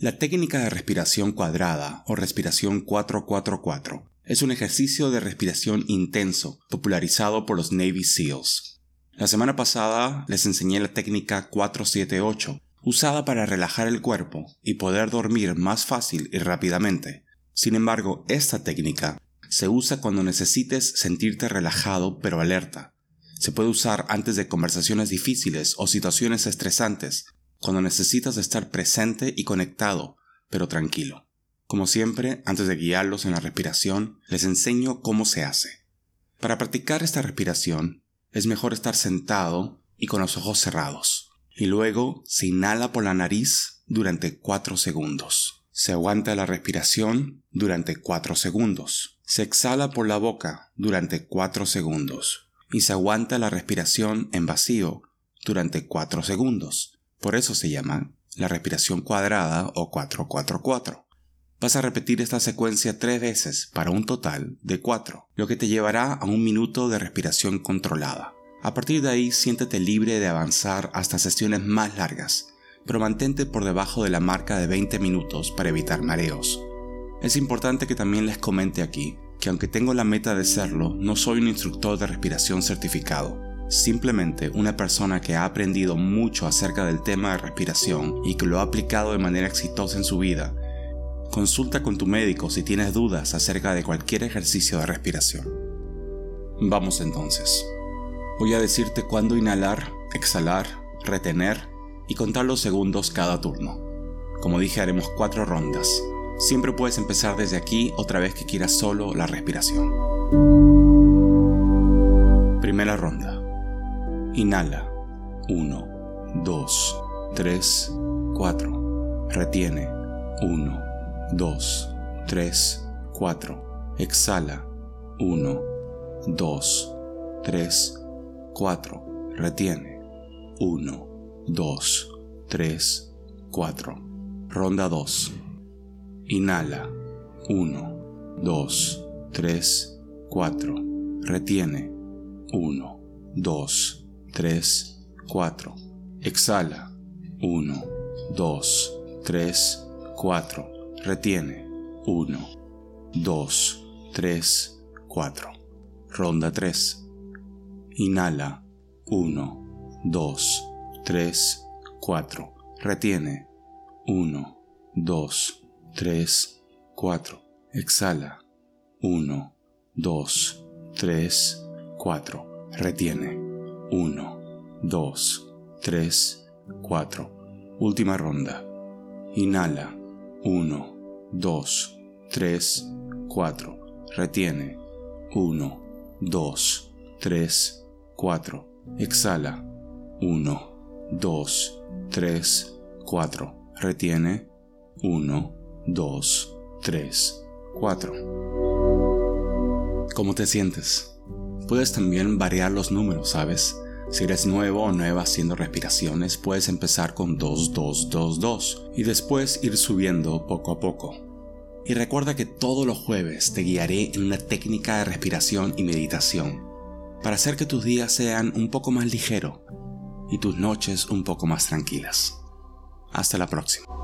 La técnica de respiración cuadrada o respiración 444 es un ejercicio de respiración intenso popularizado por los Navy SEALs. La semana pasada les enseñé la técnica 478, usada para relajar el cuerpo y poder dormir más fácil y rápidamente. Sin embargo, esta técnica se usa cuando necesites sentirte relajado pero alerta. Se puede usar antes de conversaciones difíciles o situaciones estresantes cuando necesitas estar presente y conectado, pero tranquilo. Como siempre, antes de guiarlos en la respiración, les enseño cómo se hace. Para practicar esta respiración, es mejor estar sentado y con los ojos cerrados. Y luego se inhala por la nariz durante 4 segundos. Se aguanta la respiración durante 4 segundos. Se exhala por la boca durante 4 segundos. Y se aguanta la respiración en vacío durante 4 segundos. Por eso se llama la respiración cuadrada o 444. Vas a repetir esta secuencia tres veces para un total de cuatro, lo que te llevará a un minuto de respiración controlada. A partir de ahí siéntete libre de avanzar hasta sesiones más largas, pero mantente por debajo de la marca de 20 minutos para evitar mareos. Es importante que también les comente aquí que aunque tengo la meta de serlo, no soy un instructor de respiración certificado simplemente una persona que ha aprendido mucho acerca del tema de respiración y que lo ha aplicado de manera exitosa en su vida. Consulta con tu médico si tienes dudas acerca de cualquier ejercicio de respiración. Vamos entonces. Voy a decirte cuándo inhalar, exhalar, retener y contar los segundos cada turno. Como dije, haremos cuatro rondas. Siempre puedes empezar desde aquí otra vez que quieras solo la respiración. Primera ronda. Inhala. 1, 2, 3, 4. Retiene. 1, 2, 3, 4. Exhala. 1, 2, 3, 4. Retiene. 1, 2, 3, 4. Ronda 2. Inhala. 1, 2, 3, 4. Retiene. 1, 2, 3, 4. Exhala. 1, 2, 3, 4. Retiene. 1, 2, 3, 4. Ronda 3. Inhala. 1, 2, 3, 4. Retiene. 1, 2, 3, 4. Exhala. 1, 2, 3, 4. Retiene. 1, 2, 3, 4. Última ronda. Inhala. 1, 2, 3, 4. Retiene. 1, 2, 3, 4. Exhala. 1, 2, 3, 4. Retiene. 1, 2, 3, 4. ¿Cómo te sientes? Puedes también variar los números, ¿sabes? Si eres nuevo o nueva haciendo respiraciones, puedes empezar con 2, 2, 2, 2 y después ir subiendo poco a poco. Y recuerda que todos los jueves te guiaré en una técnica de respiración y meditación para hacer que tus días sean un poco más ligeros y tus noches un poco más tranquilas. Hasta la próxima.